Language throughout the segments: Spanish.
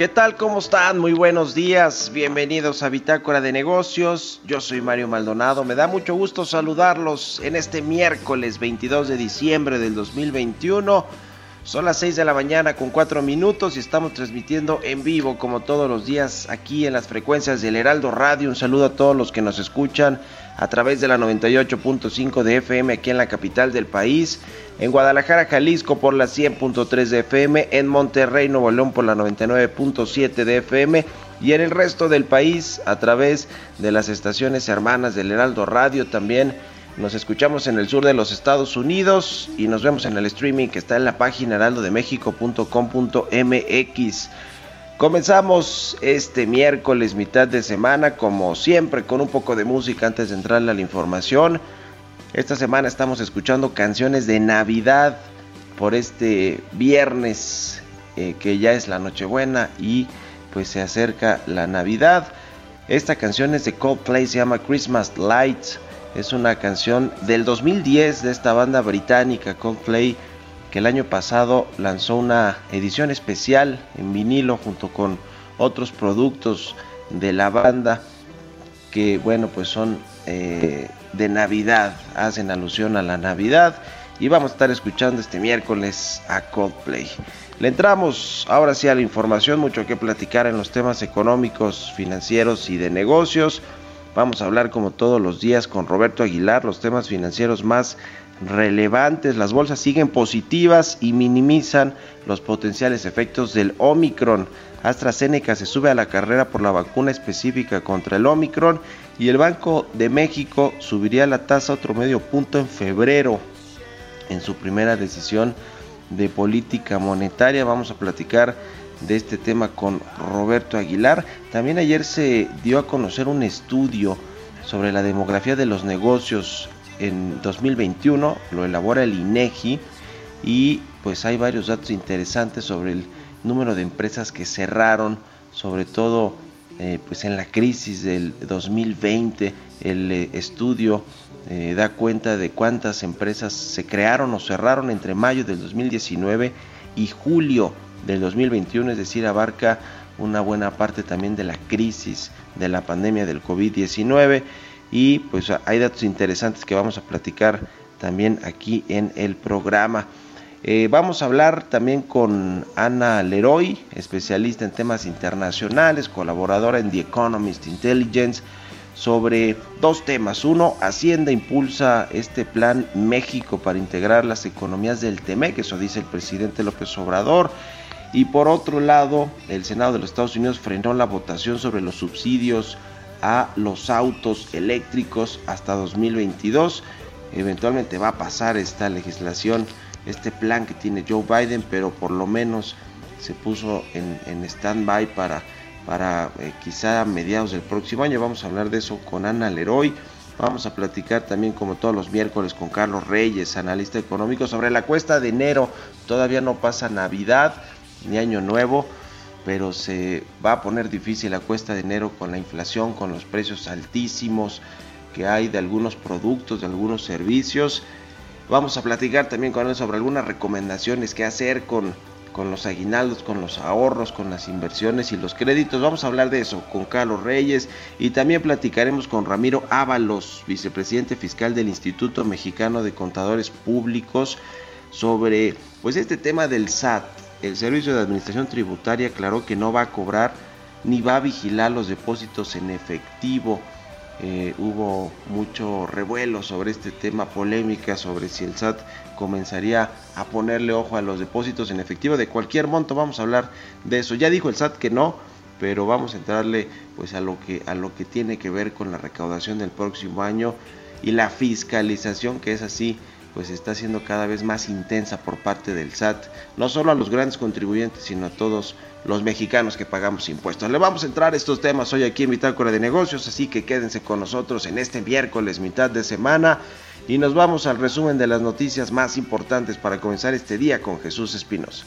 ¿Qué tal? ¿Cómo están? Muy buenos días. Bienvenidos a Bitácora de Negocios. Yo soy Mario Maldonado. Me da mucho gusto saludarlos en este miércoles 22 de diciembre del 2021. Son las 6 de la mañana con 4 minutos y estamos transmitiendo en vivo como todos los días aquí en las frecuencias del Heraldo Radio. Un saludo a todos los que nos escuchan a través de la 98.5 de FM aquí en la capital del país, en Guadalajara, Jalisco por la 100.3 de FM, en Monterrey, Nuevo León por la 99.7 de FM y en el resto del país a través de las estaciones hermanas del Heraldo Radio también. Nos escuchamos en el sur de los Estados Unidos y nos vemos en el streaming que está en la página heraldodemexico.com.mx. Comenzamos este miércoles mitad de semana como siempre con un poco de música antes de entrarle a la información. Esta semana estamos escuchando canciones de Navidad por este viernes eh, que ya es la Nochebuena y pues se acerca la Navidad. Esta canción es de Coldplay, se llama Christmas Lights. Es una canción del 2010 de esta banda británica Coldplay que el año pasado lanzó una edición especial en vinilo junto con otros productos de la banda que bueno pues son eh, de Navidad, hacen alusión a la Navidad y vamos a estar escuchando este miércoles a Coldplay. Le entramos ahora sí a la información, mucho que platicar en los temas económicos, financieros y de negocios. Vamos a hablar como todos los días con Roberto Aguilar, los temas financieros más relevantes. Las bolsas siguen positivas y minimizan los potenciales efectos del Omicron. AstraZeneca se sube a la carrera por la vacuna específica contra el Omicron y el Banco de México subiría la tasa otro medio punto en febrero en su primera decisión de política monetaria. Vamos a platicar de este tema con Roberto Aguilar. También ayer se dio a conocer un estudio sobre la demografía de los negocios en 2021, lo elabora el INEGI y pues hay varios datos interesantes sobre el número de empresas que cerraron, sobre todo eh, pues en la crisis del 2020. El eh, estudio eh, da cuenta de cuántas empresas se crearon o cerraron entre mayo del 2019 y julio del 2021, es decir, abarca una buena parte también de la crisis de la pandemia del COVID-19 y pues hay datos interesantes que vamos a platicar también aquí en el programa. Eh, vamos a hablar también con Ana Leroy, especialista en temas internacionales, colaboradora en The Economist Intelligence, sobre dos temas. Uno, Hacienda impulsa este plan México para integrar las economías del TEMEC, eso dice el presidente López Obrador. Y por otro lado, el Senado de los Estados Unidos frenó la votación sobre los subsidios a los autos eléctricos hasta 2022. Eventualmente va a pasar esta legislación este plan que tiene Joe Biden, pero por lo menos se puso en, en stand-by para, para eh, quizá mediados del próximo año. Vamos a hablar de eso con Ana Leroy. Vamos a platicar también como todos los miércoles con Carlos Reyes, analista económico, sobre la cuesta de enero. Todavía no pasa Navidad ni Año Nuevo, pero se va a poner difícil la cuesta de enero con la inflación, con los precios altísimos que hay de algunos productos, de algunos servicios. Vamos a platicar también con él sobre algunas recomendaciones que hacer con, con los aguinaldos, con los ahorros, con las inversiones y los créditos. Vamos a hablar de eso con Carlos Reyes y también platicaremos con Ramiro Ábalos, vicepresidente fiscal del Instituto Mexicano de Contadores Públicos, sobre pues este tema del SAT. El Servicio de Administración Tributaria aclaró que no va a cobrar ni va a vigilar los depósitos en efectivo eh, hubo mucho revuelo sobre este tema, polémica sobre si el SAT comenzaría a ponerle ojo a los depósitos en efectivo de cualquier monto. Vamos a hablar de eso. Ya dijo el SAT que no, pero vamos a entrarle pues a lo que a lo que tiene que ver con la recaudación del próximo año y la fiscalización que es así pues está siendo cada vez más intensa por parte del SAT, no solo a los grandes contribuyentes, sino a todos los mexicanos que pagamos impuestos. Le vamos a entrar a estos temas hoy aquí en Bitácora de Negocios, así que quédense con nosotros en este miércoles, mitad de semana, y nos vamos al resumen de las noticias más importantes para comenzar este día con Jesús Espinosa.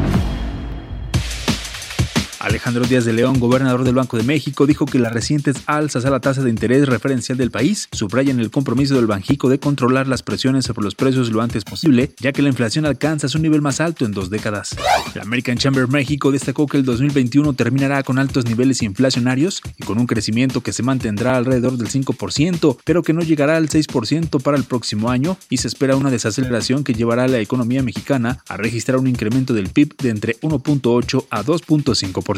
Alejandro Díaz de León, gobernador del Banco de México, dijo que las recientes alzas a la tasa de interés referencial del país subrayan el compromiso del Banjico de controlar las presiones sobre los precios lo antes posible, ya que la inflación alcanza su nivel más alto en dos décadas. La American Chamber México destacó que el 2021 terminará con altos niveles inflacionarios y con un crecimiento que se mantendrá alrededor del 5%, pero que no llegará al 6% para el próximo año y se espera una desaceleración que llevará a la economía mexicana a registrar un incremento del PIB de entre 1.8 a 2.5%.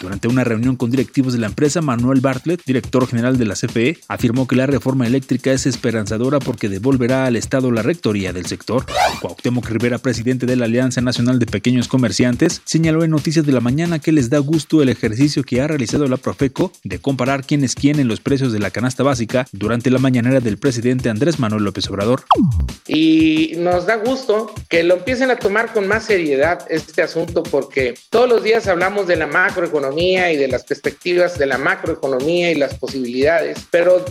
Durante una reunión con directivos de la empresa, Manuel Bartlett, director general de la CFE, afirmó que la reforma eléctrica es esperanzadora porque devolverá al Estado la rectoría del sector. Cuauhtémoc Rivera, presidente de la Alianza Nacional de Pequeños Comerciantes, señaló en Noticias de la Mañana que les da gusto el ejercicio que ha realizado la Profeco de comparar quién es quién en los precios de la canasta básica durante la mañanera del presidente Andrés Manuel López Obrador. Y nos da gusto que lo empiecen a tomar con más seriedad este asunto porque todos los días hablamos de la macroeconomía y de las perspectivas de la macroeconomía y las posibilidades, pero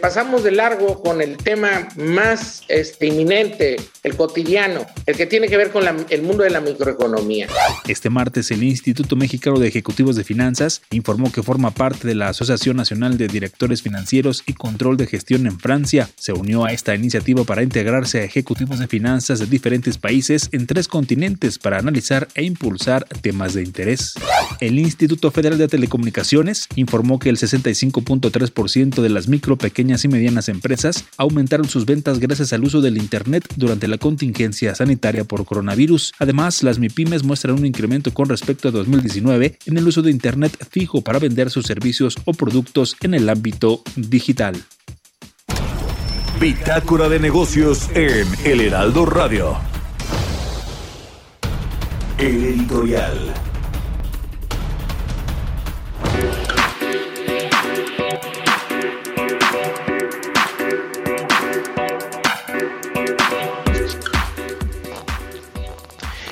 pasamos de largo con el tema más este, inminente, el cotidiano, el que tiene que ver con el mundo de la microeconomía. Este martes el Instituto Mexicano de Ejecutivos de Finanzas informó que forma parte de la Asociación Nacional de Directores Financieros y Control de Gestión en Francia. Se unió a esta iniciativa para integrarse a ejecutivos de finanzas de diferentes países en tres continentes para analizar e impulsar temas de interés. El Instituto Federal de Telecomunicaciones informó que el 65.3% de las micro, pequeñas y medianas empresas aumentaron sus ventas gracias al uso del Internet durante la contingencia sanitaria por coronavirus. Además, las MIPIMES muestran un incremento con respecto a 2019 en el uso de Internet fijo para vender sus servicios o productos en el ámbito digital. Bitácora de negocios en El Heraldo Radio. El editorial.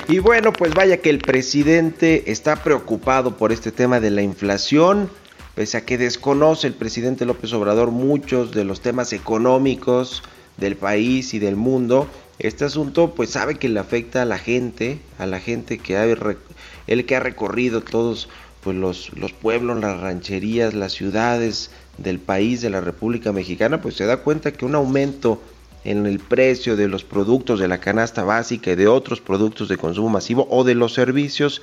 Y bueno, pues vaya que el presidente está preocupado por este tema de la inflación, pese a que desconoce el presidente López Obrador muchos de los temas económicos del país y del mundo. Este asunto pues sabe que le afecta a la gente, a la gente que ha, el que ha recorrido todos pues los, los pueblos, las rancherías, las ciudades del país, de la República Mexicana, pues se da cuenta que un aumento en el precio de los productos de la canasta básica y de otros productos de consumo masivo o de los servicios,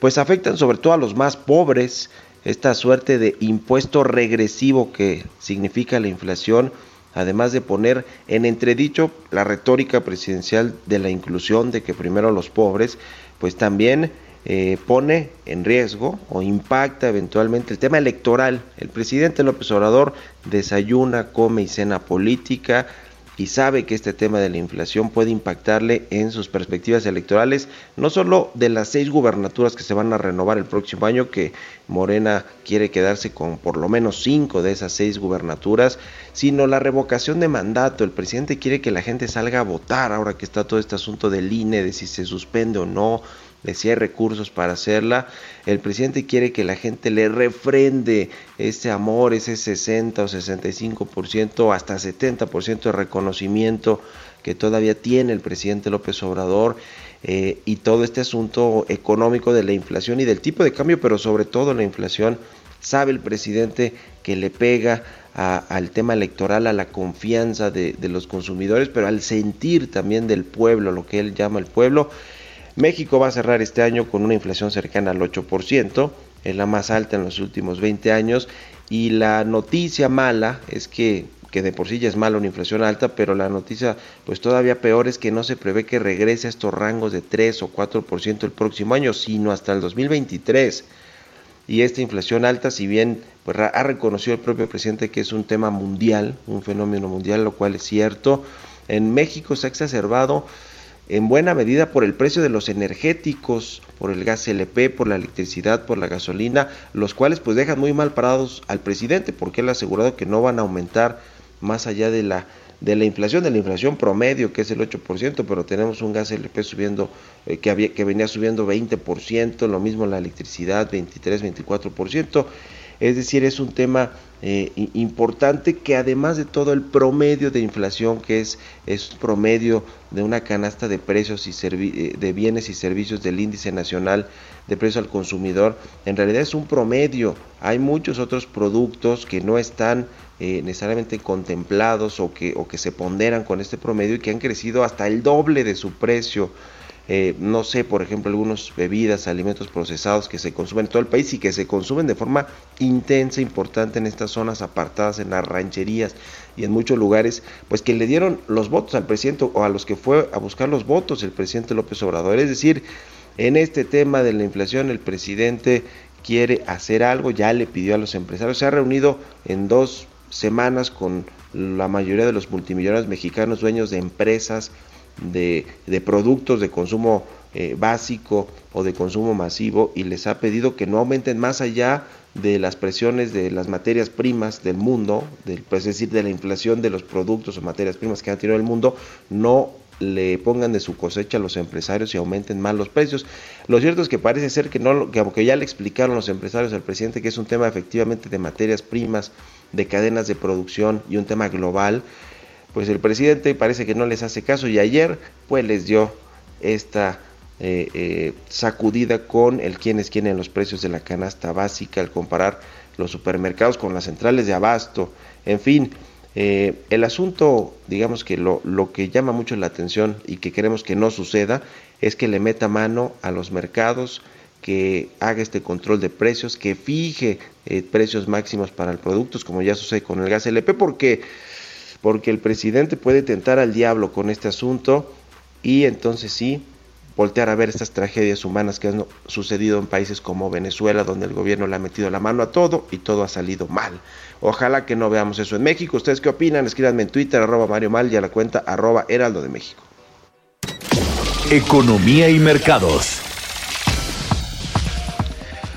pues afectan sobre todo a los más pobres. Esta suerte de impuesto regresivo que significa la inflación, además de poner en entredicho la retórica presidencial de la inclusión, de que primero los pobres, pues también eh, pone en riesgo o impacta eventualmente el tema electoral. El presidente López Obrador desayuna, come y cena política y sabe que este tema de la inflación puede impactarle en sus perspectivas electorales, no solo de las seis gubernaturas que se van a renovar el próximo año, que Morena quiere quedarse con por lo menos cinco de esas seis gubernaturas, sino la revocación de mandato. El presidente quiere que la gente salga a votar ahora que está todo este asunto del INE, de si se suspende o no, de si hay recursos para hacerla. El presidente quiere que la gente le refrende ese amor, ese 60 o 65%, hasta 70% de reconocimiento que todavía tiene el presidente López Obrador eh, y todo este asunto económico de la inflación y del tipo de cambio, pero sobre todo la inflación, sabe el presidente que le pega al tema electoral, a la confianza de, de los consumidores, pero al sentir también del pueblo, lo que él llama el pueblo, México va a cerrar este año con una inflación cercana al 8%, es la más alta en los últimos 20 años y la noticia mala es que que de por sí ya es mala una inflación alta, pero la noticia pues todavía peor es que no se prevé que regrese a estos rangos de 3 o 4% el próximo año, sino hasta el 2023. Y esta inflación alta, si bien pues, ha reconocido el propio presidente que es un tema mundial, un fenómeno mundial, lo cual es cierto, en México se ha exacerbado en buena medida por el precio de los energéticos, por el gas LP, por la electricidad, por la gasolina, los cuales pues dejan muy mal parados al presidente porque él ha asegurado que no van a aumentar más allá de la de la inflación, de la inflación promedio que es el 8%, pero tenemos un gas LP subiendo eh, que había que venía subiendo 20%, lo mismo la electricidad 23, 24%. Es decir, es un tema eh, importante que además de todo el promedio de inflación, que es, es promedio de una canasta de precios y eh, de bienes y servicios del índice nacional de precios al consumidor, en realidad es un promedio. Hay muchos otros productos que no están eh, necesariamente contemplados o que, o que se ponderan con este promedio y que han crecido hasta el doble de su precio eh, no sé, por ejemplo, algunas bebidas, alimentos procesados que se consumen en todo el país y que se consumen de forma intensa, importante en estas zonas apartadas, en las rancherías y en muchos lugares, pues que le dieron los votos al presidente o a los que fue a buscar los votos el presidente López Obrador. Es decir, en este tema de la inflación, el presidente quiere hacer algo, ya le pidió a los empresarios, se ha reunido en dos semanas con la mayoría de los multimillonarios mexicanos, dueños de empresas, de, productos de consumo eh, básico o de consumo masivo y les ha pedido que no aumenten más allá de las presiones de las materias primas del mundo, del, pues, es decir, de la inflación de los productos o materias primas que ha tenido el mundo, no le pongan de su cosecha a los empresarios y aumenten más los precios. Lo cierto es que parece ser que no, que aunque ya le explicaron los empresarios al presidente que es un tema efectivamente de materias primas, de cadenas de producción y un tema global, pues el presidente parece que no les hace caso y ayer pues les dio esta eh, eh, sacudida con el quién es quién en los precios de la canasta básica al comparar los supermercados con las centrales de abasto, en fin, eh, el asunto, digamos que lo, lo, que llama mucho la atención y que queremos que no suceda es que le meta mano a los mercados, que haga este control de precios, que fije precios máximos para el productos, como ya sucede con el gas LP, porque porque el presidente puede tentar al diablo con este asunto y entonces sí voltear a ver estas tragedias humanas que han sucedido en países como Venezuela, donde el gobierno le ha metido la mano a todo y todo ha salido mal. Ojalá que no veamos eso en México. ¿Ustedes qué opinan? Escríbanme en Twitter, arroba Mario Mal y a la cuenta arroba Heraldo de México. Economía y mercados.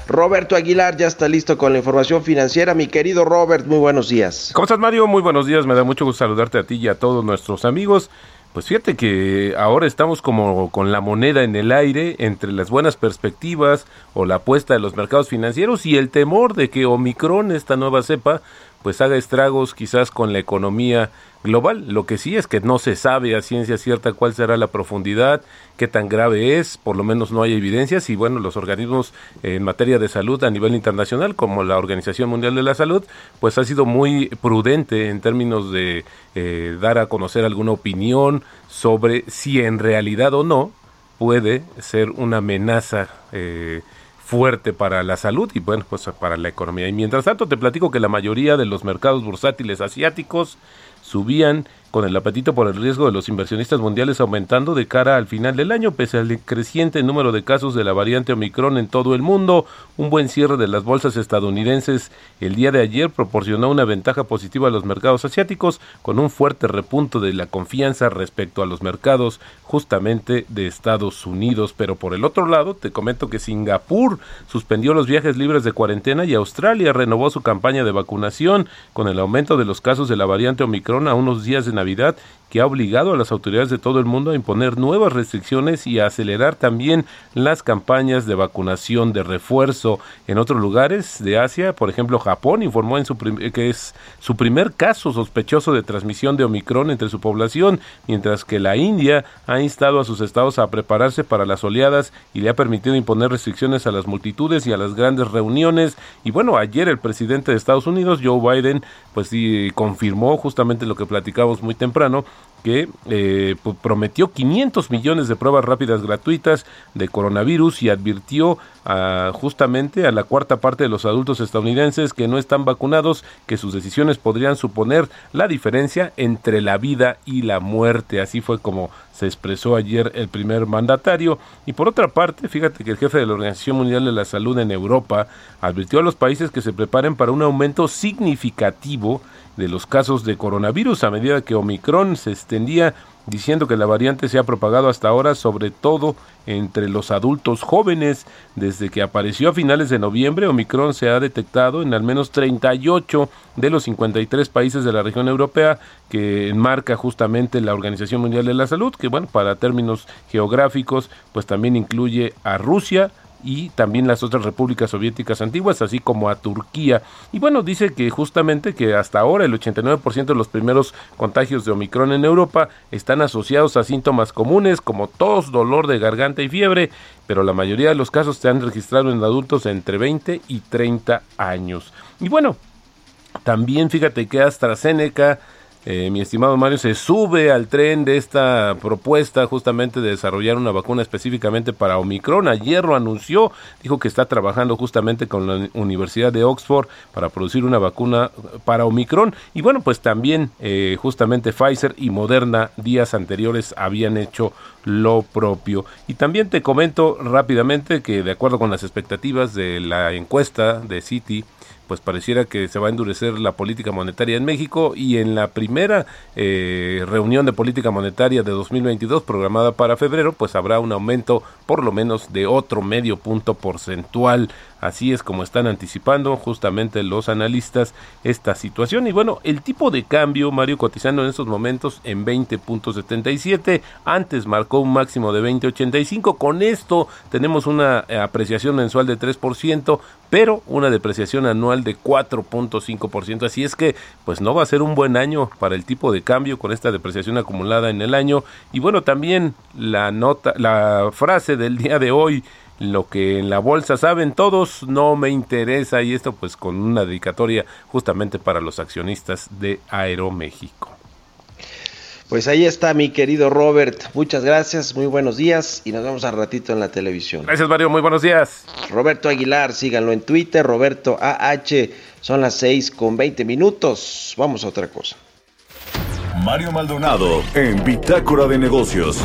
Roberto Aguilar ya está listo con la información financiera. Mi querido Robert, muy buenos días. ¿Cómo estás, Mario? Muy buenos días. Me da mucho gusto saludarte a ti y a todos nuestros amigos. Pues fíjate que ahora estamos como con la moneda en el aire entre las buenas perspectivas o la apuesta de los mercados financieros y el temor de que Omicron, esta nueva cepa, pues haga estragos quizás con la economía global. Lo que sí es que no se sabe a ciencia cierta cuál será la profundidad, qué tan grave es, por lo menos no hay evidencias y bueno, los organismos en materia de salud a nivel internacional, como la Organización Mundial de la Salud, pues ha sido muy prudente en términos de eh, dar a conocer alguna opinión sobre si en realidad o no puede ser una amenaza eh, fuerte para la salud y bueno, pues para la economía. Y mientras tanto te platico que la mayoría de los mercados bursátiles asiáticos subían con el apetito por el riesgo de los inversionistas mundiales aumentando de cara al final del año, pese al creciente número de casos de la variante Omicron en todo el mundo. Un buen cierre de las bolsas estadounidenses el día de ayer proporcionó una ventaja positiva a los mercados asiáticos, con un fuerte repunto de la confianza respecto a los mercados justamente de Estados Unidos. Pero por el otro lado, te comento que Singapur suspendió los viajes libres de cuarentena y Australia renovó su campaña de vacunación con el aumento de los casos de la variante Omicron a unos días de Navidad que ha obligado a las autoridades de todo el mundo a imponer nuevas restricciones y a acelerar también las campañas de vacunación de refuerzo. En otros lugares de Asia, por ejemplo, Japón informó en su que es su primer caso sospechoso de transmisión de Omicron entre su población, mientras que la India ha instado a sus estados a prepararse para las oleadas y le ha permitido imponer restricciones a las multitudes y a las grandes reuniones. Y bueno, ayer el presidente de Estados Unidos, Joe Biden, pues sí confirmó justamente lo que platicamos muy temprano, que eh, prometió 500 millones de pruebas rápidas gratuitas de coronavirus y advirtió justamente a la cuarta parte de los adultos estadounidenses que no están vacunados que sus decisiones podrían suponer la diferencia entre la vida y la muerte. Así fue como se expresó ayer el primer mandatario. Y por otra parte, fíjate que el jefe de la Organización Mundial de la Salud en Europa advirtió a los países que se preparen para un aumento significativo de los casos de coronavirus a medida que Omicron se extendía diciendo que la variante se ha propagado hasta ahora sobre todo entre los adultos jóvenes. Desde que apareció a finales de noviembre, Omicron se ha detectado en al menos 38 de los 53 países de la región europea que enmarca justamente la Organización Mundial de la Salud, que bueno, para términos geográficos, pues también incluye a Rusia, y también las otras repúblicas soviéticas antiguas, así como a Turquía. Y bueno, dice que justamente que hasta ahora el 89% de los primeros contagios de Omicron en Europa están asociados a síntomas comunes como tos, dolor de garganta y fiebre, pero la mayoría de los casos se han registrado en adultos entre 20 y 30 años. Y bueno, también fíjate que AstraZeneca eh, mi estimado Mario, se sube al tren de esta propuesta justamente de desarrollar una vacuna específicamente para Omicron. Ayer lo anunció, dijo que está trabajando justamente con la Universidad de Oxford para producir una vacuna para Omicron. Y bueno, pues también eh, justamente Pfizer y Moderna días anteriores habían hecho lo propio. Y también te comento rápidamente que de acuerdo con las expectativas de la encuesta de Citi, pues pareciera que se va a endurecer la política monetaria en México y en la primera eh, reunión de política monetaria de 2022 programada para febrero, pues habrá un aumento por lo menos de otro medio punto porcentual Así es como están anticipando justamente los analistas esta situación. Y bueno, el tipo de cambio, Mario, cotizando en estos momentos en 20.77. Antes marcó un máximo de 20.85. Con esto tenemos una eh, apreciación mensual de 3%, pero una depreciación anual de 4.5%. Así es que, pues no va a ser un buen año para el tipo de cambio con esta depreciación acumulada en el año. Y bueno, también la nota, la frase del día de hoy lo que en la bolsa saben todos no me interesa y esto pues con una dedicatoria justamente para los accionistas de Aeroméxico. Pues ahí está mi querido Robert, muchas gracias, muy buenos días y nos vemos al ratito en la televisión. Gracias Mario, muy buenos días. Roberto Aguilar, síganlo en Twitter, Roberto AH, son las 6 con 20 minutos, vamos a otra cosa. Mario Maldonado en Bitácora de Negocios.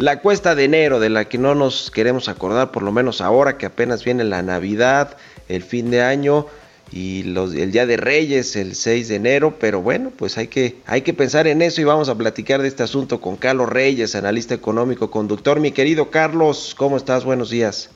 La cuesta de enero, de la que no nos queremos acordar, por lo menos ahora que apenas viene la Navidad, el fin de año y los, el Día de Reyes, el 6 de enero, pero bueno, pues hay que, hay que pensar en eso y vamos a platicar de este asunto con Carlos Reyes, analista económico, conductor. Mi querido Carlos, ¿cómo estás? Buenos días.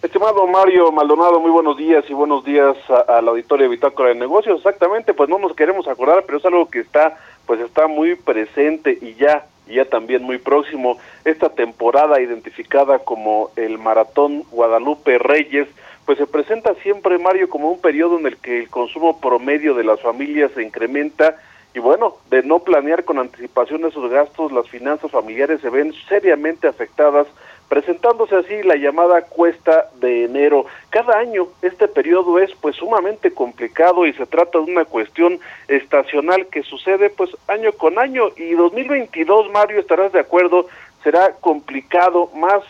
Estimado Mario Maldonado, muy buenos días y buenos días a, la auditoria de Bitácora de Negocios. Exactamente, pues no nos queremos acordar, pero es algo que está, pues está muy presente y ya y ya también muy próximo esta temporada identificada como el Maratón Guadalupe Reyes, pues se presenta siempre, Mario, como un periodo en el que el consumo promedio de las familias se incrementa y bueno, de no planear con anticipación esos gastos, las finanzas familiares se ven seriamente afectadas presentándose así la llamada cuesta de enero. Cada año este periodo es pues sumamente complicado y se trata de una cuestión estacional que sucede pues año con año y 2022 Mario estarás de acuerdo será complicado más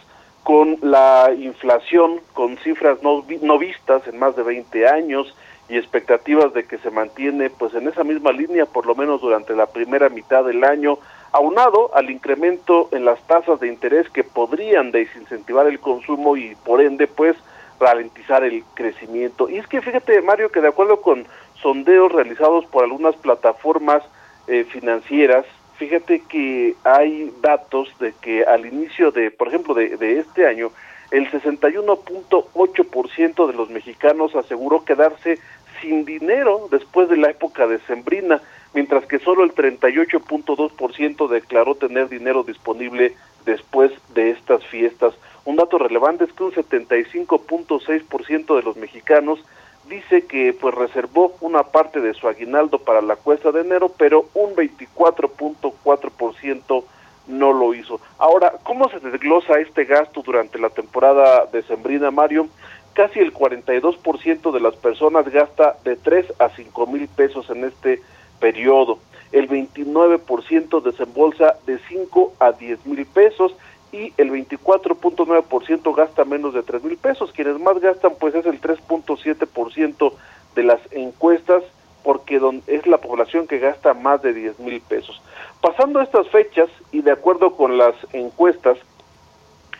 con la inflación con cifras no, vistas en más de 20 años y expectativas de que se mantiene pues en esa misma línea por lo menos durante la primera mitad del año, aunado al incremento en las tasas de interés que podrían desincentivar el consumo y por ende pues ralentizar el crecimiento. Y es que fíjate Mario que de acuerdo con sondeos realizados por algunas plataformas eh, financieras, fíjate que hay datos de que al inicio de, por ejemplo, de, de este año, el 61.8% de los mexicanos aseguró quedarse sin dinero después de la época de Sembrina, mientras que solo el 38.2% declaró tener dinero disponible después de estas fiestas. Un dato relevante es que un 75.6% de los mexicanos dice que pues reservó una parte de su aguinaldo para la cuesta de enero, pero un 24.4% no lo hizo. Ahora, ¿cómo se desglosa este gasto durante la temporada de Sembrina, Mario? Casi el 42% de las personas gasta de 3 a 5 mil pesos en este periodo. El 29% desembolsa de 5 a 10 mil pesos y el 24.9% gasta menos de 3 mil pesos. Quienes más gastan pues es el 3.7% de las encuestas porque es la población que gasta más de 10 mil pesos. Pasando estas fechas y de acuerdo con las encuestas,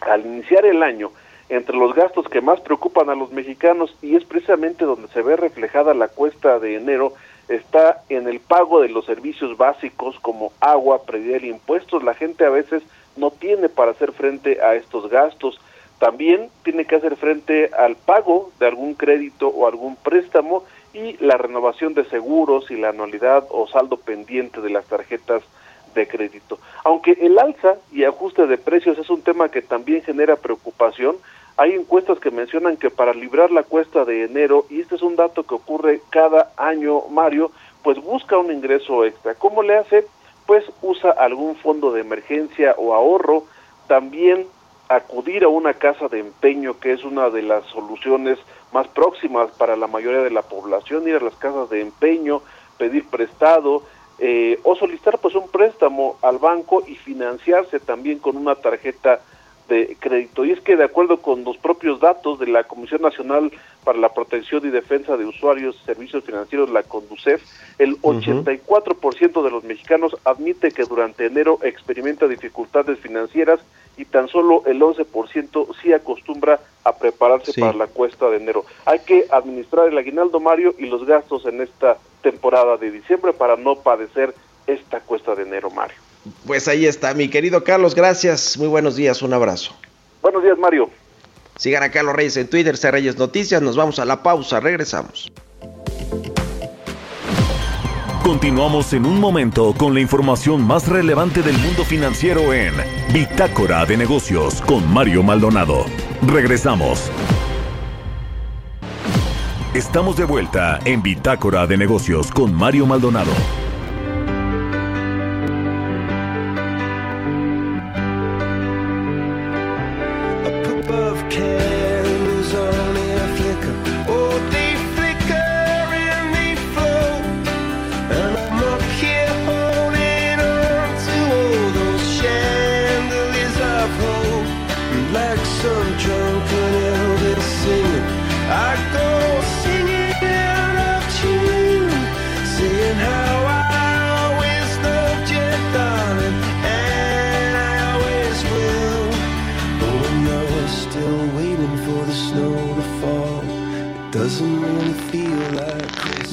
al iniciar el año, entre los gastos que más preocupan a los mexicanos y es precisamente donde se ve reflejada la cuesta de enero, está en el pago de los servicios básicos como agua, predial y impuestos. La gente a veces no tiene para hacer frente a estos gastos. También tiene que hacer frente al pago de algún crédito o algún préstamo y la renovación de seguros y la anualidad o saldo pendiente de las tarjetas de crédito. Aunque el alza y ajuste de precios es un tema que también genera preocupación, hay encuestas que mencionan que para librar la cuesta de enero, y este es un dato que ocurre cada año, Mario, pues busca un ingreso extra. ¿Cómo le hace? Pues usa algún fondo de emergencia o ahorro, también acudir a una casa de empeño, que es una de las soluciones más próximas para la mayoría de la población, ir a las casas de empeño, pedir prestado eh, o solicitar pues un préstamo al banco y financiarse también con una tarjeta de crédito. Y es que de acuerdo con los propios datos de la Comisión Nacional para la Protección y Defensa de Usuarios y Servicios Financieros, la CONDUCEF, el 84% de los mexicanos admite que durante enero experimenta dificultades financieras y tan solo el 11% sí acostumbra a prepararse para la cuesta de enero. Hay que administrar el aguinaldo, Mario, y los gastos en esta temporada de diciembre para no padecer esta cuesta de enero, Mario. Pues ahí está, mi querido Carlos, gracias, muy buenos días, un abrazo. Buenos días, Mario. Sigan a Carlos Reyes en Twitter, C Reyes Noticias, nos vamos a la pausa, regresamos. Continuamos en un momento con la información más relevante del mundo financiero en Bitácora de Negocios con Mario Maldonado. Regresamos. Estamos de vuelta en Bitácora de Negocios con Mario Maldonado.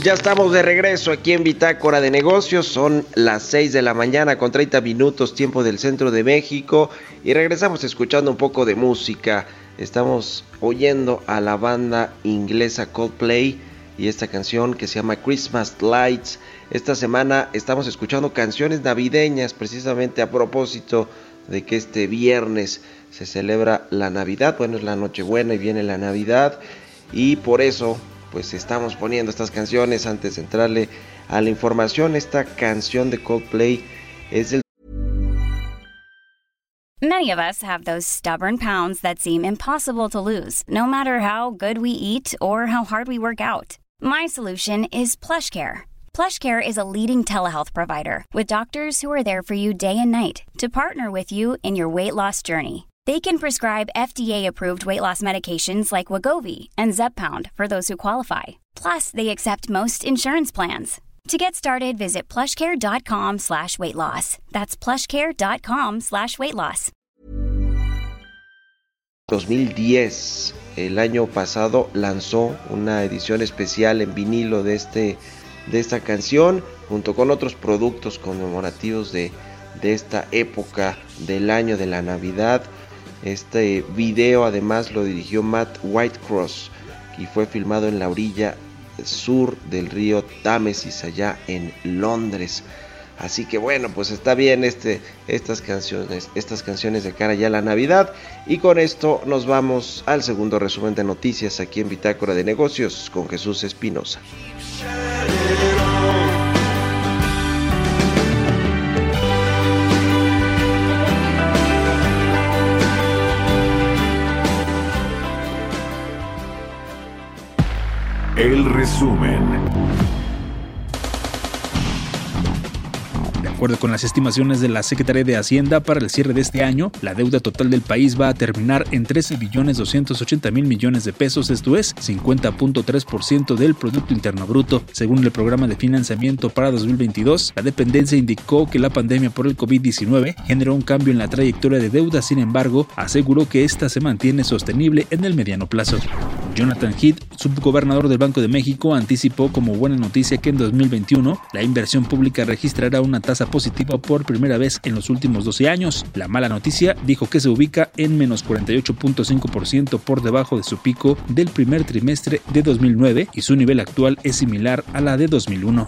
Ya estamos de regreso aquí en Bitácora de Negocios. Son las 6 de la mañana con 30 minutos tiempo del centro de México. Y regresamos escuchando un poco de música. Estamos oyendo a la banda inglesa Coldplay y esta canción que se llama Christmas Lights. Esta semana estamos escuchando canciones navideñas precisamente a propósito de que este viernes se celebra la Navidad. Bueno, es la Nochebuena y viene la Navidad. Y por eso pues estamos poniendo estas canciones antes de entrarle a la información. Esta canción de Coldplay es del Many of us have those stubborn pounds that seem impossible to lose, no matter how good we eat or how hard we work out. My solution is PlushCare. PlushCare is a leading telehealth provider with doctors who are there for you day and night to partner with you in your weight loss journey. They can prescribe FDA-approved weight loss medications like Wagovi and Zepbound for those who qualify. Plus, they accept most insurance plans. To get started, visit plushcare.com slash weight loss. That's plushcare.com slash weight loss. 2010, el año pasado, lanzó una edición especial en vinilo de, este, de esta canción, junto con otros productos conmemorativos de, de esta época del año de la Navidad. Este video además lo dirigió Matt Whitecross y fue filmado en la orilla sur del río Támesis allá en Londres. Así que bueno, pues está bien este, estas canciones, estas canciones de cara ya a la Navidad. Y con esto nos vamos al segundo resumen de noticias aquí en Bitácora de Negocios con Jesús Espinosa. El resumen. De acuerdo con las estimaciones de la Secretaría de Hacienda para el cierre de este año, la deuda total del país va a terminar en 13 billones 280 mil millones de pesos, esto es 50.3% del Producto Interno Bruto. Según el programa de financiamiento para 2022, la dependencia indicó que la pandemia por el COVID-19 generó un cambio en la trayectoria de deuda, sin embargo, aseguró que esta se mantiene sostenible en el mediano plazo. Jonathan Heath, subgobernador del Banco de México, anticipó como buena noticia que en 2021 la inversión pública registrará una tasa positiva por primera vez en los últimos 12 años. La mala noticia dijo que se ubica en menos 48.5% por debajo de su pico del primer trimestre de 2009 y su nivel actual es similar a la de 2001.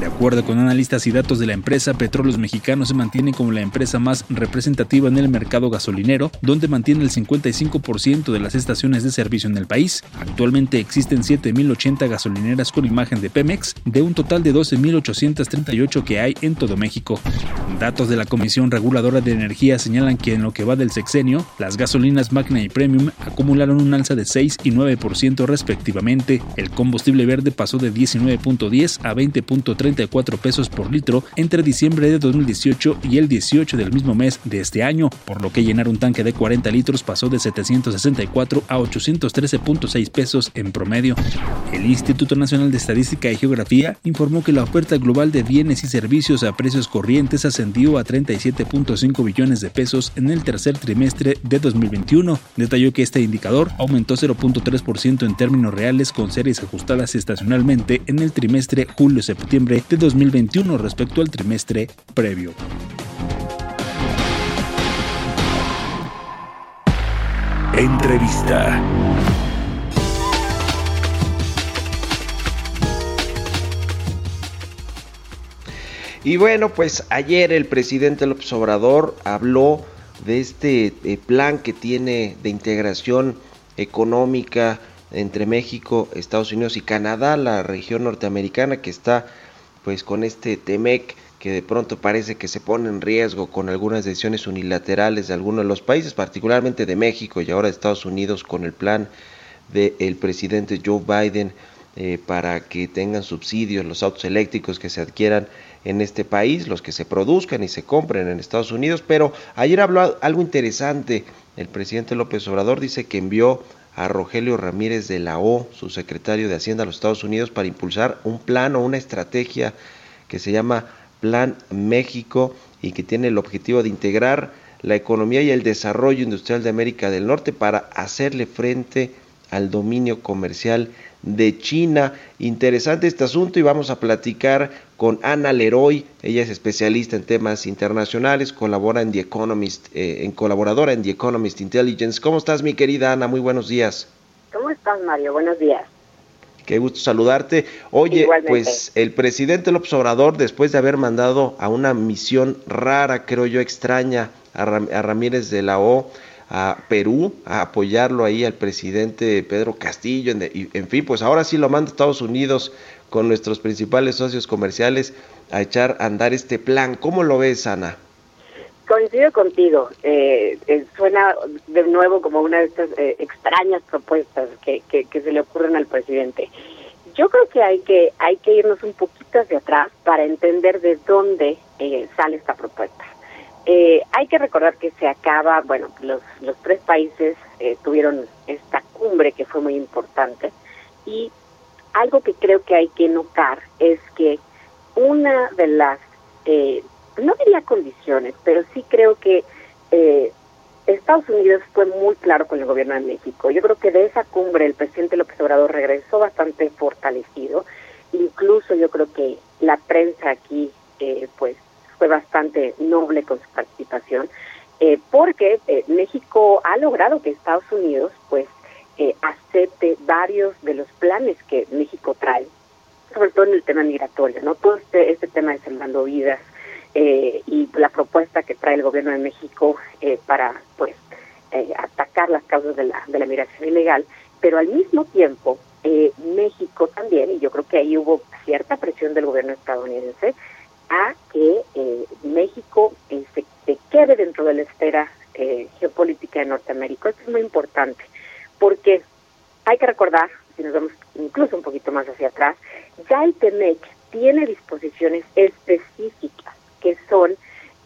De acuerdo con analistas y datos de la empresa, Petróleos Mexicanos se mantiene como la empresa más representativa en el mercado gasolinero, donde mantiene el 55% de las estaciones de servicio en el país. Actualmente existen 7.080 gasolineras con imagen de Pemex, de un total de 12.838 que hay en todo México. Datos de la Comisión Reguladora de Energía señalan que en lo que va del sexenio, las gasolinas Magna y Premium acumularon un alza de 6 y 9% respectivamente. El combustible verde pasó de 19.10 a 20.34 pesos por litro entre diciembre de 2018 y el 18 del mismo mes de este año, por lo que llenar un tanque de 40 litros pasó de 764 a 813.6 pesos en promedio. El Instituto Nacional de Estadística y Geografía informó que la oferta global de bienes y servicios a precios corrientes ascendió a 37.5 billones de pesos en el tercer trimestre de 2021. Detalló que este indicador aumentó 0.3% en términos reales con series ajustadas estacionalmente en el trimestre julio-septiembre de 2021 respecto al trimestre previo. Entrevista. Y bueno, pues ayer el presidente López Obrador habló de este eh, plan que tiene de integración económica entre México, Estados Unidos y Canadá, la región norteamericana que está pues con este TEMEC que de pronto parece que se pone en riesgo con algunas decisiones unilaterales de algunos de los países, particularmente de México y ahora de Estados Unidos con el plan del presidente Joe Biden eh, para que tengan subsidios los autos eléctricos que se adquieran en este país, los que se produzcan y se compren en Estados Unidos. Pero ayer habló algo interesante. El presidente López Obrador dice que envió a Rogelio Ramírez de la O, su secretario de Hacienda a los Estados Unidos, para impulsar un plan o una estrategia que se llama Plan México y que tiene el objetivo de integrar la economía y el desarrollo industrial de América del Norte para hacerle frente al dominio comercial de China. Interesante este asunto y vamos a platicar con Ana Leroy. Ella es especialista en temas internacionales, colabora en The Economist, eh, en colaboradora en The Economist Intelligence. ¿Cómo estás, mi querida Ana? Muy buenos días. ¿Cómo estás, Mario? Buenos días. Qué gusto saludarte. Oye, Igualmente. pues el presidente López Obrador, después de haber mandado a una misión rara, creo yo, extraña, a, Ram- a Ramírez de la O, a Perú, a apoyarlo ahí al presidente Pedro Castillo, en, y, en fin, pues ahora sí lo manda Estados Unidos con nuestros principales socios comerciales a echar a andar este plan. ¿Cómo lo ves, Ana? Coincido contigo. Eh, eh, suena de nuevo como una de estas eh, extrañas propuestas que, que, que se le ocurren al presidente. Yo creo que hay que hay que irnos un poquito hacia atrás para entender de dónde eh, sale esta propuesta. Eh, hay que recordar que se acaba, bueno, los, los tres países eh, tuvieron esta cumbre que fue muy importante y algo que creo que hay que notar es que una de las, eh, no diría condiciones, pero sí creo que eh, Estados Unidos fue muy claro con el gobierno de México. Yo creo que de esa cumbre el presidente López Obrador regresó bastante fortalecido. Incluso yo creo que la prensa aquí, eh, pues, fue bastante noble con su participación, eh, porque eh, México ha logrado que Estados Unidos, pues, eh, acepte varios de los planes que México trae, sobre todo en el tema migratorio, ¿no? Todo este, este tema de salvando vidas eh, y la propuesta que trae el gobierno de México eh, para, pues, eh, atacar las causas de la, de la migración ilegal, pero al mismo tiempo México también, y yo creo que ahí hubo cierta presión del gobierno estadounidense, a que eh, México se, se quede dentro de la esfera eh, geopolítica de Norteamérica. Esto es muy importante, porque hay que recordar, si nos vamos incluso un poquito más hacia atrás, ya el TEMEC tiene disposiciones específicas que son,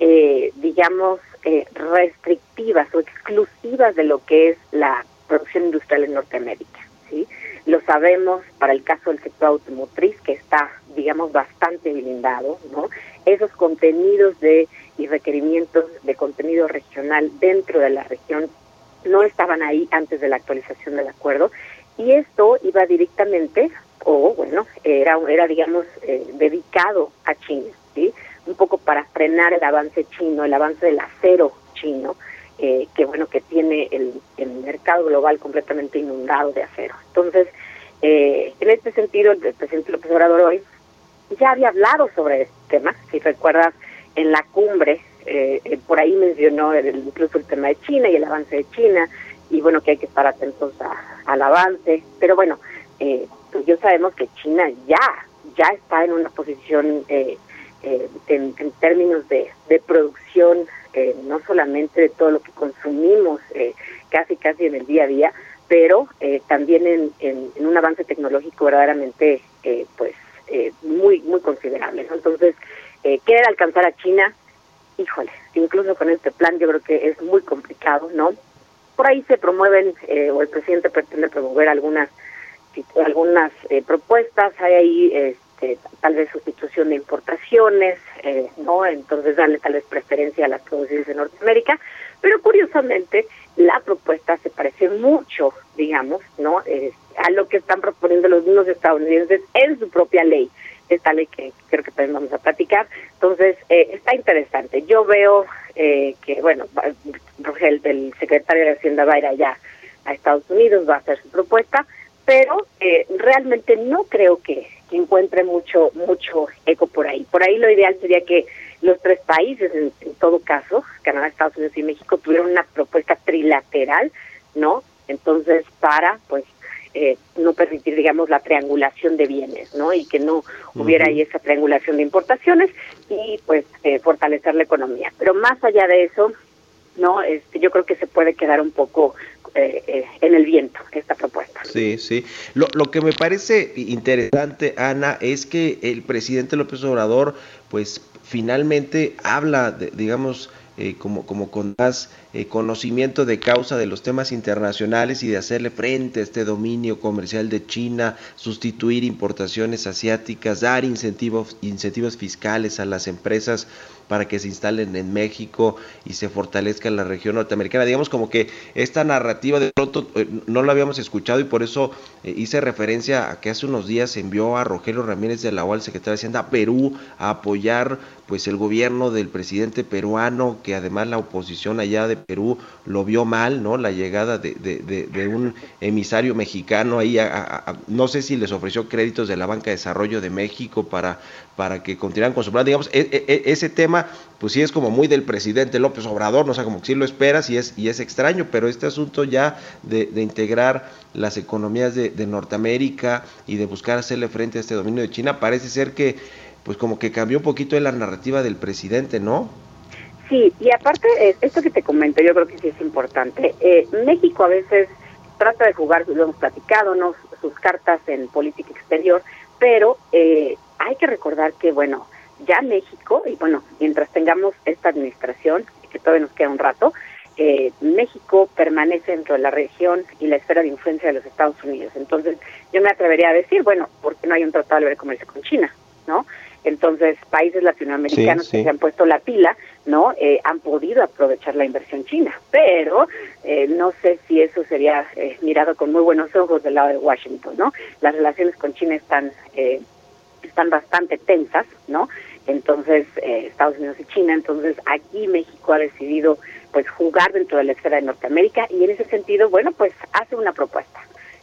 eh, digamos, eh, restrictivas o exclusivas de lo que es la producción industrial en Norteamérica. ¿sí? Lo sabemos para el caso del sector automotriz, que está, digamos, bastante blindado, ¿no? Esos contenidos de y requerimientos de contenido regional dentro de la región no estaban ahí antes de la actualización del acuerdo y esto iba directamente o bueno era era digamos eh, dedicado a China sí un poco para frenar el avance chino el avance del acero chino eh, que bueno que tiene el, el mercado global completamente inundado de acero. Entonces eh, en este sentido el presidente López Obrador hoy ya había hablado sobre este tema si recuerdas en la cumbre eh, eh, por ahí mencionó el, incluso el tema de China y el avance de China y bueno que hay que estar atentos a, al avance. Pero bueno eh, pues yo sabemos que China ya ya está en una posición eh, eh, en, en, términos de, de producción eh, no solamente de todo lo que consumimos eh, casi casi en el día a día pero eh, también en, en, un avance tecnológico verdaderamente eh, pues eh, muy muy considerable ¿no? entonces eh, querer alcanzar a China híjole, incluso con este plan yo creo que es muy complicado, ¿no? Por ahí se promueven, o el presidente pretende promover algunas algunas propuestas, hay ahí este, tal vez sustitución de importaciones, eh, ¿no? Entonces darle tal vez preferencia a las producciones de Norteamérica, pero curiosamente la propuesta se parece mucho, digamos, ¿no? Eh, a lo que están proponiendo los mismos estadounidenses en su propia ley esta ley que creo que también vamos a platicar. Entonces, eh, está interesante. Yo veo eh, que, bueno, el, el, secretario de Hacienda va a ir allá a Estados Unidos, va a hacer su propuesta, pero eh, realmente no creo que, encuentre mucho mucho eco por ahí. Por ahí lo ideal sería que los tres países, en, en todo caso, Canadá, Estados Unidos y México, tuvieran una propuesta trilateral, ¿no? Entonces, para, pues, eh, no permitir, digamos, la triangulación de bienes, ¿no? Y que no hubiera uh -huh. ahí esa triangulación de importaciones y, pues, eh, fortalecer la economía. Pero más allá de eso, ¿no? Este, yo creo que se puede quedar un poco eh, eh, en el viento esta propuesta. Sí, sí. Lo, lo que me parece interesante, Ana, es que el presidente López Obrador, pues, finalmente habla, de, digamos, eh, como, como con más eh, conocimiento de causa de los temas internacionales y de hacerle frente a este dominio comercial de China, sustituir importaciones asiáticas, dar incentivos, incentivos fiscales a las empresas para que se instalen en México y se fortalezca en la región norteamericana. Digamos como que esta narrativa de pronto eh, no la habíamos escuchado y por eso eh, hice referencia a que hace unos días envió a Rogelio Ramírez de la OAL, secretario de Hacienda, a Perú a apoyar pues el gobierno del presidente peruano, que además la oposición allá de Perú lo vio mal, ¿no? La llegada de, de, de, de un emisario mexicano ahí, a, no sé si les ofreció créditos de la Banca de Desarrollo de México para, para que continuaran con su plan. Digamos, e, e, ese tema, pues sí es como muy del presidente López Obrador, no o sea, como que sí lo esperas y es, y es extraño, pero este asunto ya de, integrar las economías de, de Norteamérica y de buscar hacerle frente a este dominio de China, parece ser que, pues como que cambió un poquito la narrativa del presidente, ¿no? Sí, y aparte, eh, esto que te comento, yo creo que sí es importante. Eh, México a veces trata de jugar, lo hemos platicado, ¿no? sus cartas en política exterior, pero eh, hay que recordar que, bueno, ya México, y bueno, mientras tengamos esta administración, que todavía nos queda un rato, eh, México permanece dentro de la región y la esfera de influencia de los Estados Unidos. Entonces, yo me atrevería a decir, bueno, ¿por qué no hay un tratado de libre comercio con China? ¿No? Entonces, países latinoamericanos que se han puesto la pila, ¿no? Eh, han podido aprovechar la inversión china, pero eh, no sé si eso sería eh, mirado con muy buenos ojos del lado de Washington, ¿no? Las relaciones con China están están bastante tensas, ¿no? Entonces, Estados Unidos y China, entonces aquí México ha decidido pues jugar dentro de la esfera de Norteamérica y en ese sentido, bueno, pues hace una propuesta,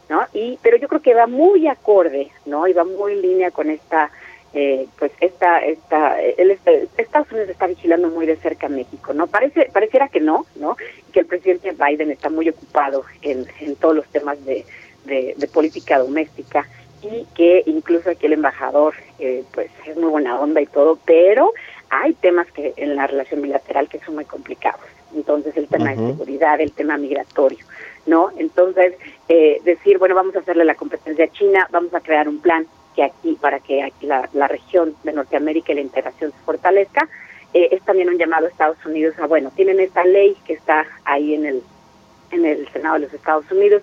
¿no? Y pero yo creo que va muy acorde, ¿no? Y va muy en línea con esta eh, pues esta, esta, el, Estados Unidos está vigilando muy de cerca a México, ¿no? Parece, pareciera que no, ¿no? Que el presidente Biden está muy ocupado en, en todos los temas de, de, política doméstica y que incluso aquí el embajador, eh, pues es muy buena onda y todo, pero hay temas que en la relación bilateral que son muy complicados. Entonces el tema de seguridad, el tema migratorio, ¿no? Entonces eh, decir, bueno, vamos a hacerle la competencia a China, vamos a crear un plan que aquí, para que aquí la, la región de Norteamérica y la integración se fortalezca, eh, es también un llamado a Estados Unidos a, bueno, tienen esta ley que está ahí en el, en el Senado de los Estados Unidos,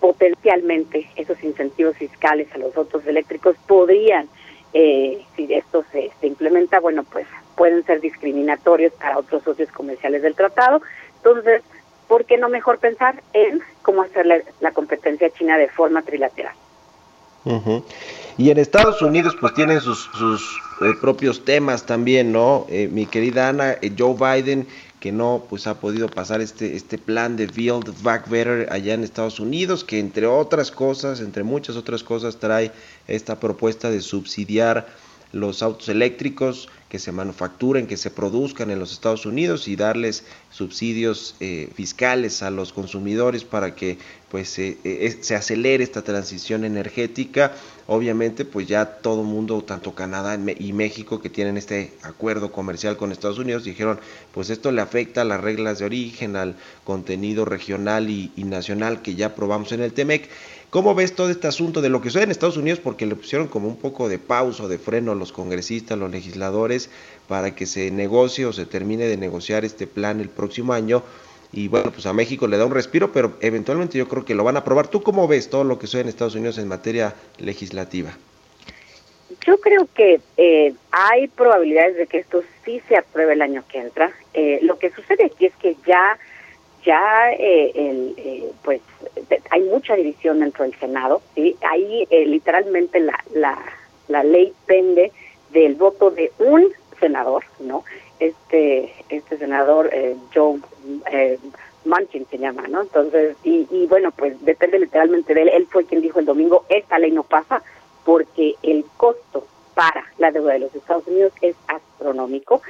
potencialmente esos incentivos fiscales a los autos eléctricos podrían, eh, si esto se, se implementa, bueno, pues pueden ser discriminatorios para otros socios comerciales del tratado. Entonces, ¿por qué no mejor pensar en cómo hacer la competencia china de forma trilateral? Y en Estados Unidos pues tienen sus, sus eh, propios temas también, ¿no? Eh, mi querida Ana, eh, Joe Biden que no pues ha podido pasar este este plan de Build Back Better allá en Estados Unidos, que entre otras cosas, entre muchas otras cosas trae esta propuesta de subsidiar los autos eléctricos que se manufacturen, que se produzcan en los Estados Unidos y darles subsidios eh, fiscales a los consumidores para que pues eh, eh, se acelere esta transición energética. Obviamente pues ya todo mundo, tanto Canadá y México que tienen este acuerdo comercial con Estados Unidos, dijeron pues esto le afecta a las reglas de origen, al contenido regional y, y nacional que ya probamos en el TEMEC. ¿Cómo ves todo este asunto de lo que sucede en Estados Unidos? Porque le pusieron como un poco de pausa de freno a los congresistas, los legisladores, para que se negocie o se termine de negociar este plan el próximo año. Y bueno, pues a México le da un respiro, pero eventualmente yo creo que lo van a aprobar. ¿Tú cómo ves todo lo que sucede en Estados Unidos en materia legislativa? Yo creo que eh, hay probabilidades de que esto sí se apruebe el año que entra. Eh, lo que sucede aquí es que ya ya eh, el, eh, pues hay mucha división dentro del Senado sí ahí eh, literalmente la, la, la ley pende del voto de un senador no este este senador eh, Joe eh, Manchin se llama no entonces y, y bueno pues depende literalmente de él. Él fue quien dijo el domingo esta ley no pasa porque el costo para la deuda de los Estados Unidos es astronómico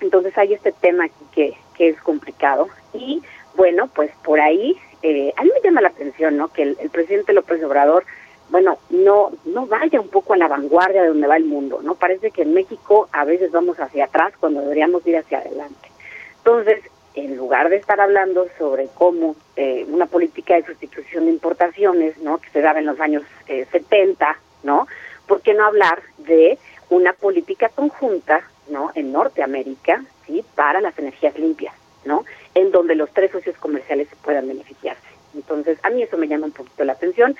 entonces hay este tema aquí que, que es complicado y bueno, pues por ahí eh, a mí me llama la atención, ¿no? Que el, presidente López Obrador, bueno, no no vaya un poco a la vanguardia de donde va el mundo, ¿no? Parece que en México a veces vamos hacia atrás cuando deberíamos ir hacia adelante. Entonces, en lugar de estar hablando sobre cómo eh, una política de sustitución de importaciones, ¿no? Que se daba en los años eh, 70, ¿no? ¿Por qué no hablar de una política conjunta, ¿no? En Norteamérica, ¿sí? Para las energías limpias, ¿no? En donde los tres socios comerciales puedan beneficiarse. Entonces, a mí eso me llama un poquito la atención.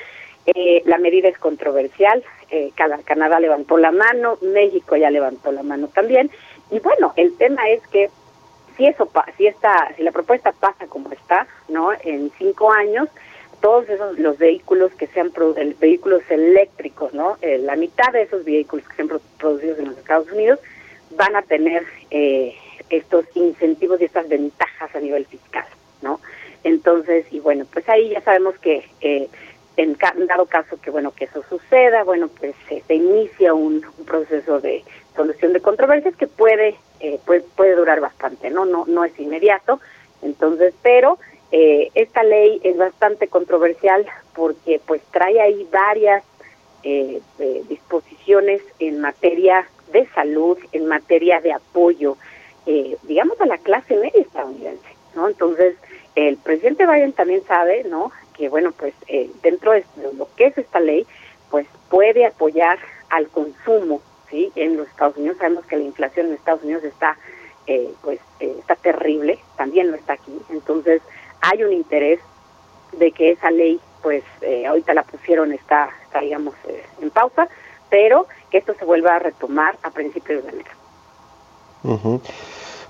Eh, la medida es controversial. Eh, Canadá levantó la mano, México ya levantó la mano también. Y bueno, el tema es que si eso, si esta, si la propuesta pasa como está, no, en cinco años, todos esos los vehículos que sean vehículos eléctricos, no, eh, la mitad de esos vehículos que sean producidos en los Estados Unidos van a tener eh, estos incentivos y estas ventajas a nivel fiscal, ¿no? Entonces, y bueno, pues ahí ya sabemos que eh, en dado caso que bueno que eso suceda, bueno, pues se inicia un, proceso de solución de controversias que puede, eh, puede puede durar bastante, no no no es inmediato, entonces, pero eh, esta ley es bastante controversial porque pues trae ahí varias eh, disposiciones en materia de salud, en materia de apoyo eh, digamos, a la clase media estadounidense, ¿no? Entonces, el presidente Biden también sabe, ¿no? Que, bueno, pues eh, dentro de lo que es esta ley, pues puede apoyar al consumo, ¿sí? En los Estados Unidos sabemos que la inflación en Estados Unidos está eh, pues está terrible, también lo está aquí. Entonces hay un interés de que esa ley, pues ahorita la pusieron, está, está digamos, en pausa, pero que esto se vuelva a retomar a principios de enero.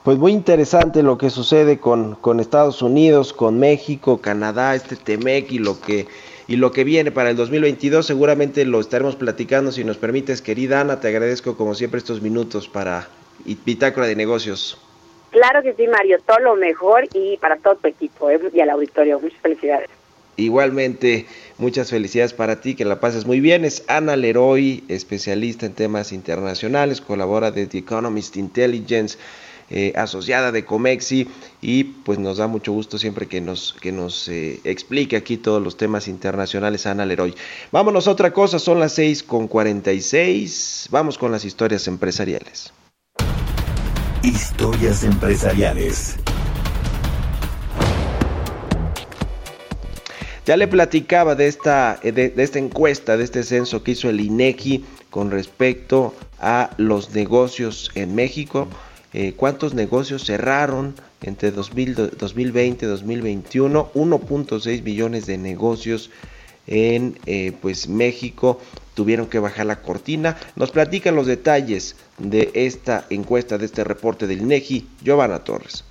Pues muy interesante lo que sucede con, con Estados Unidos, con México, Canadá, este Temec y lo que y lo que viene para el 2022 seguramente lo estaremos platicando si nos permites, querida Ana, te agradezco como siempre estos minutos para Bitácora de Negocios. Claro que sí, Mario, todo lo mejor y para todo tu equipo ¿eh? y al auditorio, muchas felicidades. Igualmente, muchas felicidades para ti, que la pases muy bien. Es Ana Leroy, especialista en temas internacionales, colabora de The Economist Intelligence, eh, asociada de Comexi, y pues nos da mucho gusto siempre que nos, que nos eh, explique aquí todos los temas internacionales Ana Leroy. Vámonos a otra cosa, son las 6 con 46, vamos con las historias empresariales. Historias empresariales. Ya le platicaba de esta, eh, de, esta encuesta, de este censo que hizo el INEGI con respecto a los negocios en México. Eh, ¿Cuántos negocios cerraron entre 2020 y 2021? 1.6 millones de negocios en eh, pues México tuvieron que bajar la cortina. Nos platican los detalles de esta encuesta, de este reporte del INEGI, Giovanna Torres.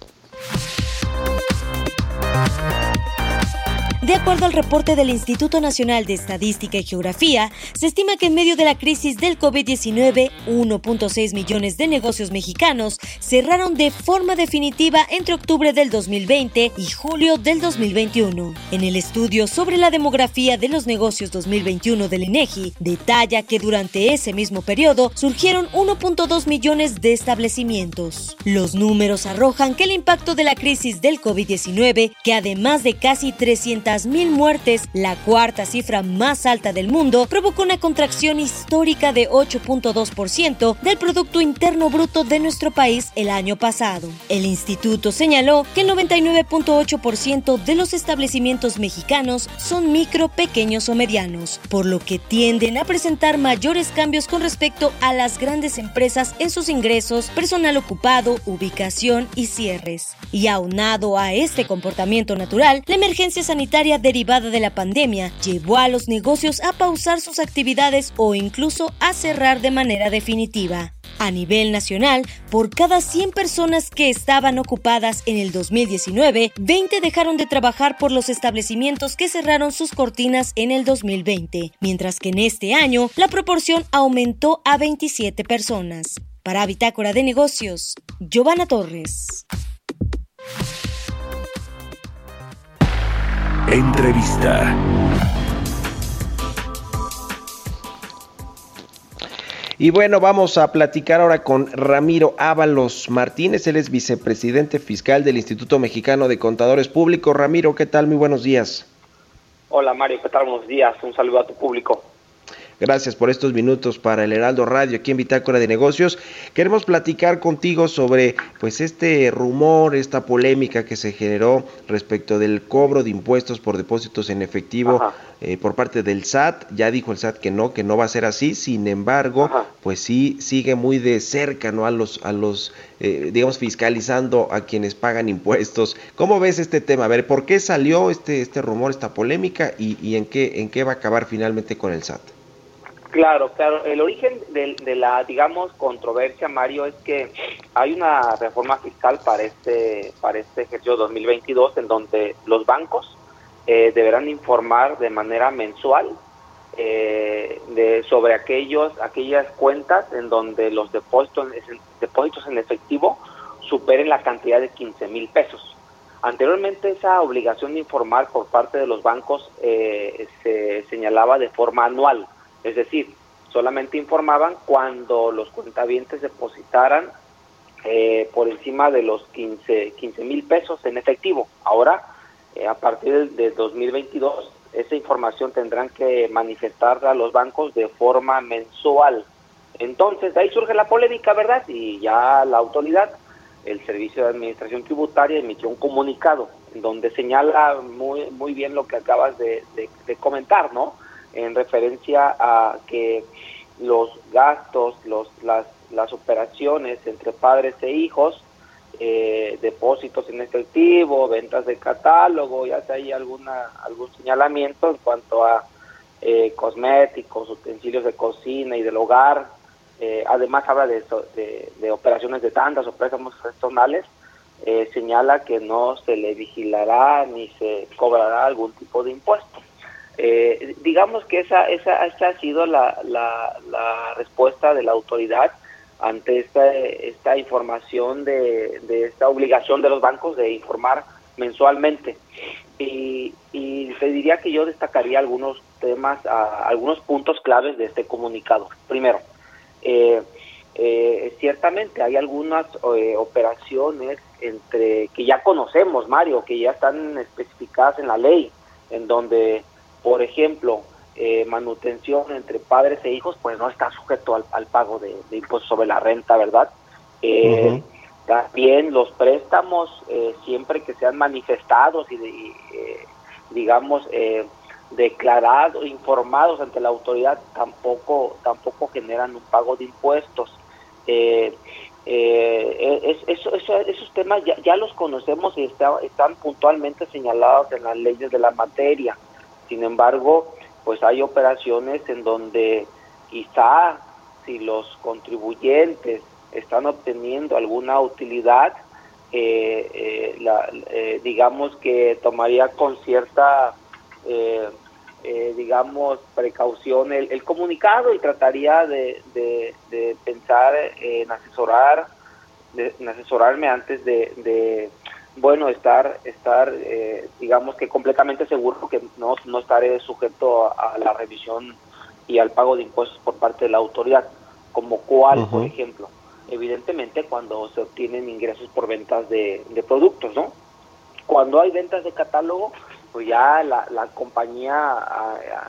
De acuerdo al reporte del Instituto Nacional de Estadística y Geografía, se estima que en medio de la crisis del COVID-19, 1.6 millones de negocios mexicanos cerraron de forma definitiva entre octubre del 2020 y julio del 2021. En el estudio sobre la demografía de los negocios 2021 del INEGI, detalla que durante ese mismo periodo surgieron 1.2 millones de establecimientos. Los números arrojan que el impacto de la crisis del COVID-19, que además de casi 300 mil muertes, la cuarta cifra más alta del mundo, provocó una contracción histórica de 8.2% del Producto Interno Bruto de nuestro país el año pasado. El instituto señaló que el 99.8% de los establecimientos mexicanos son micro, pequeños o medianos, por lo que tienden a presentar mayores cambios con respecto a las grandes empresas en sus ingresos, personal ocupado, ubicación y cierres. Y aunado a este comportamiento natural, la emergencia sanitaria derivada de la pandemia llevó a los negocios a pausar sus actividades o incluso a cerrar de manera definitiva. A nivel nacional, por cada 100 personas que estaban ocupadas en el 2019, 20 dejaron de trabajar por los establecimientos que cerraron sus cortinas en el 2020, mientras que en este año la proporción aumentó a 27 personas. Para Bitácora de Negocios, Giovanna Torres. Entrevista. Y bueno, vamos a platicar ahora con Ramiro Ábalos Martínez, él es vicepresidente fiscal del Instituto Mexicano de Contadores Públicos. Ramiro, ¿qué tal? Muy buenos días. Hola Mario, ¿qué tal? Buenos días. Un saludo a tu público. Gracias por estos minutos para el Heraldo Radio aquí en Bitácora de Negocios. Queremos platicar contigo sobre pues este rumor, esta polémica que se generó respecto del cobro de impuestos por depósitos en efectivo eh, por parte del SAT. Ya dijo el SAT que no, que no va a ser así. Sin embargo, pues sí sigue muy de cerca, ¿no? A los, a los, eh, digamos, fiscalizando a quienes pagan impuestos. ¿Cómo ves este tema? A ver, ¿por qué salió este, este rumor, esta polémica y, y en qué, en qué va a acabar finalmente con el SAT? Claro, claro. El origen de, la, digamos, controversia, Mario, es que hay una reforma fiscal para este, para este ejercicio 2022 en donde los bancos eh, deberán informar de manera mensual eh, de, sobre aquellos, aquellas cuentas en donde los depósitos, depósitos en efectivo superen la cantidad de 15 mil pesos. Anteriormente esa obligación de informar por parte de los bancos eh, se señalaba de forma anual es decir, solamente informaban cuando los cuentavientes depositaran eh, por encima de los 15 mil pesos en efectivo. Ahora, eh, a partir de 2022, esa información tendrán que manifestarla a los bancos de forma mensual. Entonces, de ahí surge la polémica, ¿verdad? Y ya la autoridad, el Servicio de Administración Tributaria, emitió un comunicado en donde señala muy, muy bien lo que acabas de comentar, ¿no? En referencia a que los gastos, los, las, las operaciones entre padres e hijos eh, depósitos en efectivo, ventas de catálogo, ya sea hay alguna, algún señalamiento en cuanto a eh, cosméticos, utensilios de cocina y del hogar. Eh, además habla de, de, operaciones de tandas o préstamos personales. señala que no se le vigilará ni se cobrará algún tipo de impuesto. Digamos que esa, esa, esa ha sido la, la, la respuesta de la autoridad ante esta, esta información de, de, esta obligación de los bancos de informar mensualmente. Y, y te diría que yo destacaría algunos temas, algunos puntos claves de este comunicado. Primero, eh, eh, ciertamente hay algunas eh, operaciones entre que ya conocemos, Mario, que ya están especificadas en la ley, en donde, por ejemplo, eh, manutención entre padres e hijos, pues no está sujeto al, pago de, impuestos sobre la renta, ¿verdad? Eh, también los préstamos, eh, siempre que sean manifestados y, digamos, declarados, informados ante la autoridad, tampoco, tampoco generan un pago de impuestos. esos temas ya, ya, los conocemos y están puntualmente señalados en las leyes de la materia. Sin embargo, pues hay operaciones en donde quizá si los contribuyentes están obteniendo alguna utilidad, eh, eh, eh, digamos que tomaría con cierta, digamos, precaución el, comunicado y trataría de, pensar en asesorar, en asesorarme antes de bueno estar estar eh, digamos que completamente seguro que no, no estaré sujeto a, la revisión y al pago de impuestos por parte de la autoridad como cuál por ejemplo evidentemente cuando se obtienen ingresos por ventas de, productos no cuando hay ventas de catálogo pues ya la, la compañía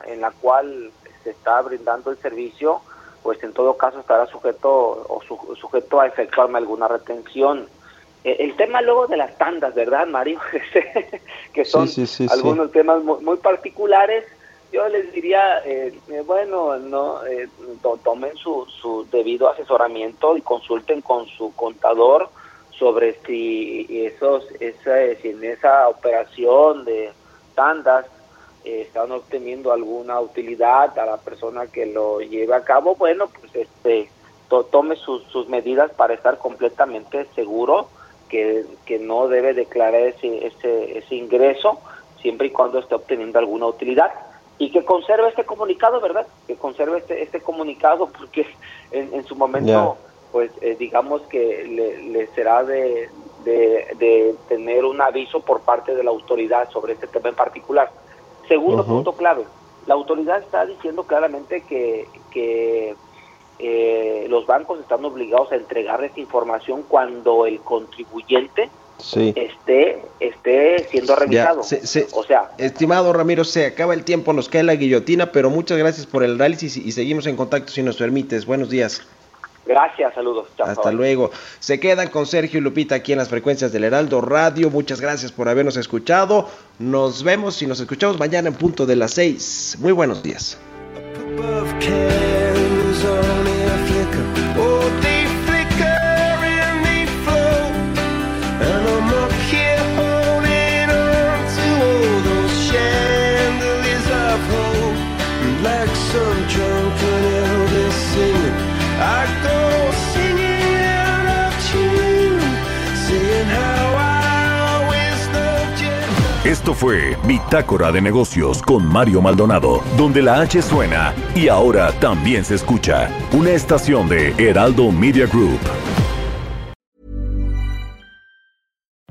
en la cual se está brindando el servicio pues en todo caso estará sujeto o sujeto a efectuarme alguna retención el tema luego de las tandas, ¿verdad, Mario? que son algunos temas muy, particulares. Yo les diría, eh, eh, bueno, no tomen su, su debido asesoramiento y consulten con su contador sobre si esos esa, si en esa operación de tandas están obteniendo alguna utilidad a la persona que lo lleve a cabo. Bueno, pues este tome sus, sus medidas para estar completamente seguro que, que no debe declarar ese, ese, ese ingreso siempre y cuando esté obteniendo alguna utilidad y que conserve este comunicado, ¿verdad? Que conserve este, este comunicado porque en, en su momento, pues eh, digamos que le, será de, de, tener un aviso por parte de la autoridad sobre este tema en particular. Segundo punto clave, la autoridad está diciendo claramente que, que eh, los bancos están obligados a entregar esta información cuando el contribuyente esté, esté siendo revisado. o sea, estimado Ramiro, se acaba el tiempo, nos cae la guillotina, pero muchas gracias por el análisis y seguimos en contacto si nos permites. Buenos días. Gracias, saludos. Hasta luego. Se quedan con Sergio y Lupita aquí en las frecuencias del Heraldo Radio. Muchas gracias por habernos escuchado. Nos vemos y nos escuchamos mañana en punto de las seis. Muy buenos días. Fue Bitácora de Negocios con Mario Maldonado, donde la H suena y ahora también se escucha. Una estación de Heraldo Media Group.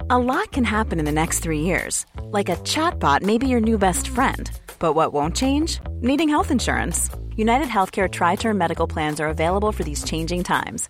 A lot can happen in the next three years. Like a chatbot may be your new best friend. But what won't change? Needing health insurance. United Healthcare Tri Term Medical Plans are available for these changing times